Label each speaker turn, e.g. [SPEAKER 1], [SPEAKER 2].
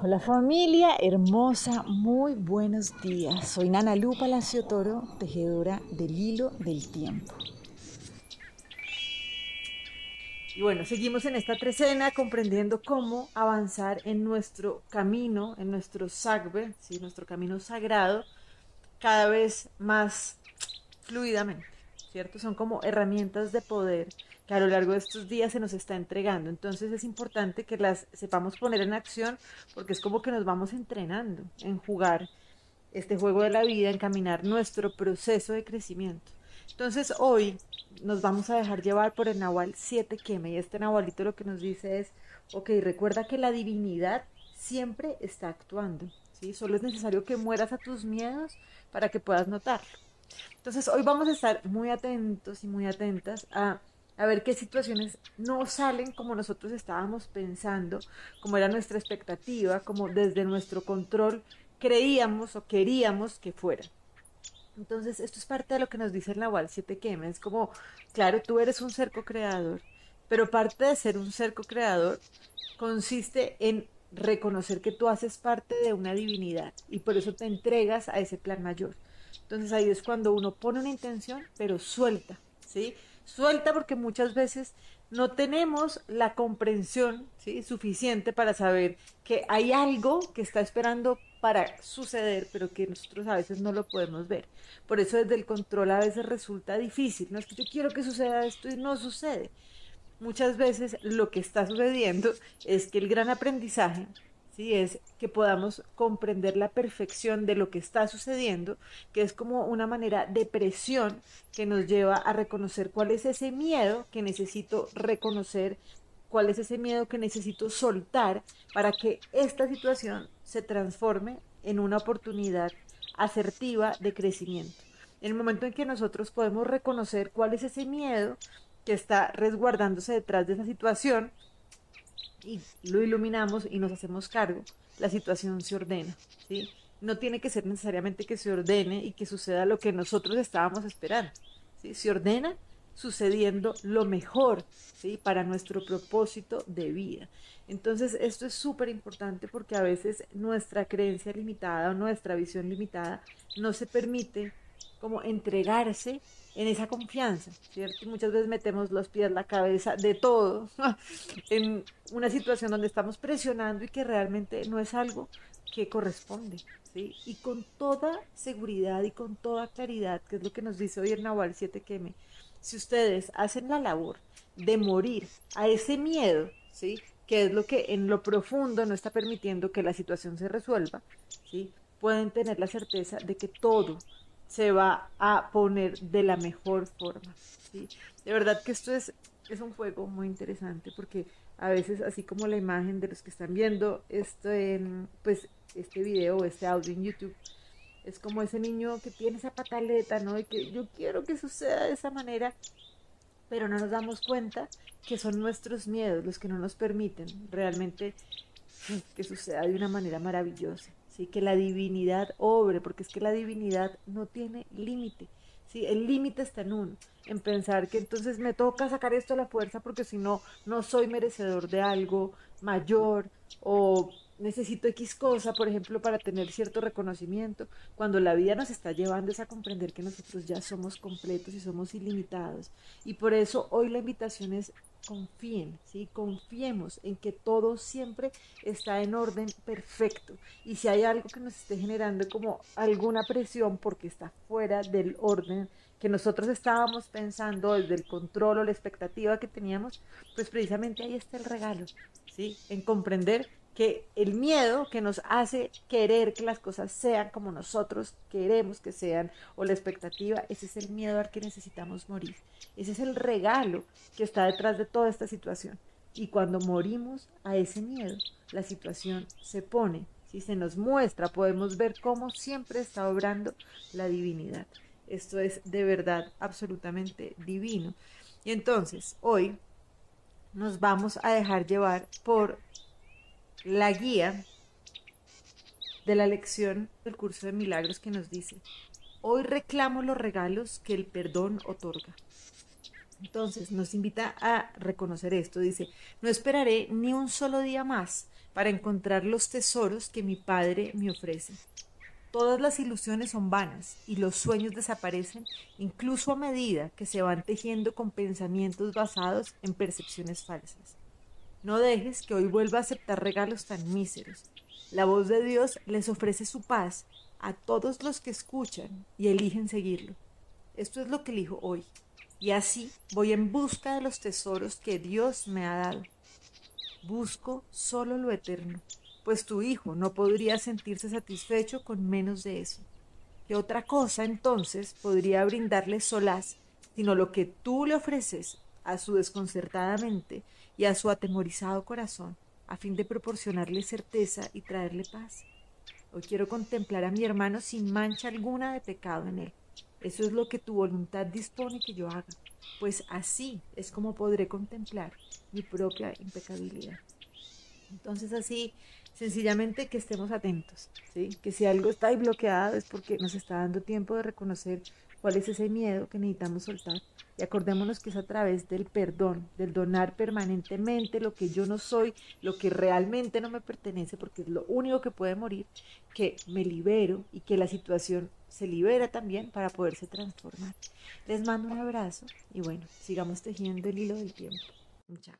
[SPEAKER 1] Hola familia hermosa, muy buenos días. Soy Nana Lu Palacio Toro, tejedora del hilo del tiempo. Y bueno, seguimos en esta trecena comprendiendo cómo avanzar en nuestro camino, en nuestro sagbe, ¿sí? nuestro camino sagrado, cada vez más fluidamente, ¿cierto? Son como herramientas de poder que a lo largo de estos días se nos está entregando. Entonces es importante que las sepamos poner en acción porque es como que nos vamos entrenando en jugar este juego de la vida, en caminar nuestro proceso de crecimiento. Entonces hoy nos vamos a dejar llevar por el Nahual 7 Queme y este Nahualito lo que nos dice es, ok, recuerda que la divinidad siempre está actuando, ¿sí? Solo es necesario que mueras a tus miedos para que puedas notarlo. Entonces hoy vamos a estar muy atentos y muy atentas a ver qué situaciones no salen como nosotros estábamos pensando, como era nuestra expectativa, como desde nuestro control creíamos o queríamos que fuera. Entonces, esto es parte de lo que nos dice el Nahual 7 Quema. Es como, claro, tú eres un ser co-creador, pero parte de ser un ser co-creador consiste en reconocer que tú haces parte de una divinidad y por eso te entregas a ese plan mayor. Entonces ahí es cuando uno pone una intención, pero suelta, ¿sí? suelta porque muchas veces no tenemos la comprensión ¿sí? suficiente para saber que hay algo que está esperando para suceder, pero que nosotros a veces no lo podemos ver. Por eso desde el control a veces resulta difícil. No es que yo quiero que suceda esto y no sucede. Muchas veces lo que está sucediendo es que el gran aprendizaje es que podamos comprender la perfección de lo que está sucediendo, que es como una manera de presión que nos lleva a reconocer cuál es ese miedo que necesito reconocer, cuál es ese miedo que necesito soltar para que esta situación se transforme en una oportunidad asertiva de crecimiento. En el momento en que nosotros podemos reconocer cuál es ese miedo que está resguardándose detrás de esa situación, y lo iluminamos y nos hacemos cargo, la situación se ordena. No tiene que ser necesariamente que se ordene y que suceda lo que nosotros estábamos esperando, ¿sí? Se ordena sucediendo lo mejor, ¿sí? Para nuestro propósito de vida. Entonces, esto es súper importante porque a veces nuestra creencia limitada o nuestra visión limitada no se permite como entregarse en esa confianza, ¿cierto? Muchas veces metemos los pies, la cabeza, de todo, en una situación donde estamos presionando y que realmente no es algo que corresponde, ¿sí? Y con toda seguridad y con toda claridad, que es lo que nos dice hoy el Nahual 7 Queme, si ustedes hacen la labor de morir a ese miedo, ¿sí? Que es lo que en lo profundo no está permitiendo que la situación se resuelva, ¿sí? Pueden tener la certeza de que todo, se va a poner de la mejor forma. ¿sí? De verdad que esto es, es un juego muy interesante porque a veces, así como la imagen de los que están viendo esto en, pues, este video o este audio en YouTube, es como ese niño que tiene esa pataleta, ¿no? Y que yo quiero que suceda de esa manera, pero no nos damos cuenta que son nuestros miedos los que no nos permiten realmente que suceda de una manera maravillosa que la divinidad obre, porque es que la divinidad no tiene límite. ¿sí? El límite está en uno, en pensar que entonces me toca sacar esto a la fuerza porque si no, no soy merecedor de algo mayor o necesito X cosa, por ejemplo, para tener cierto reconocimiento, cuando la vida nos está llevando es a comprender que nosotros ya somos completos y somos ilimitados. Y por eso hoy la invitación es confíen, ¿sí? confiemos en que todo siempre está en orden perfecto. Y si hay algo que nos esté generando como alguna presión porque está fuera del orden que nosotros estábamos pensando desde el control o la expectativa que teníamos, pues precisamente ahí está el regalo, ¿sí? En comprender que el miedo que nos hace querer que las cosas sean como nosotros queremos que sean, o la expectativa, ese es el miedo al que necesitamos morir. Ese es el regalo que está detrás de toda esta situación. Y cuando morimos a ese miedo, la situación se pone, si se nos muestra, podemos ver cómo siempre está obrando la divinidad. Esto es de verdad absolutamente divino. Y entonces, hoy nos vamos a dejar llevar por la guía de la lección del curso de milagros que nos dice, hoy reclamo los regalos que el perdón otorga. Entonces nos invita a reconocer esto, dice, no esperaré ni un solo día más para encontrar los tesoros que mi Padre me ofrece. Todas las ilusiones son vanas y los sueños desaparecen incluso a medida que se van tejiendo con pensamientos basados en percepciones falsas. No dejes que hoy vuelva a aceptar regalos tan míseros. La voz de Dios les ofrece su paz a todos los que escuchan y eligen seguirlo. Esto es lo que elijo hoy. Y así voy en busca de los tesoros que Dios me ha dado. Busco solo lo eterno, pues tu hijo no podría sentirse satisfecho con menos de eso. ¿Qué otra cosa entonces podría brindarle solaz, sino lo que tú le ofreces a su desconcertada mente y a su atemorizado corazón, a fin de proporcionarle certeza y traerle paz? Hoy quiero contemplar a mi hermano sin mancha alguna de pecado en él. Eso es lo que tu voluntad dispone que yo haga, pues así es como podré contemplar mi propia impecabilidad. Entonces así, sencillamente que estemos atentos, ¿sí? que si algo está ahí bloqueado es porque nos está dando tiempo de reconocer cuál es ese miedo que necesitamos soltar. Y acordémonos que es a través del perdón, del donar permanentemente lo que yo no soy, lo que realmente no me pertenece, porque es lo único que puede morir, que me libero y que la situación se libera también para poderse transformar. Les mando un abrazo y bueno, sigamos tejiendo el hilo del tiempo. Chao.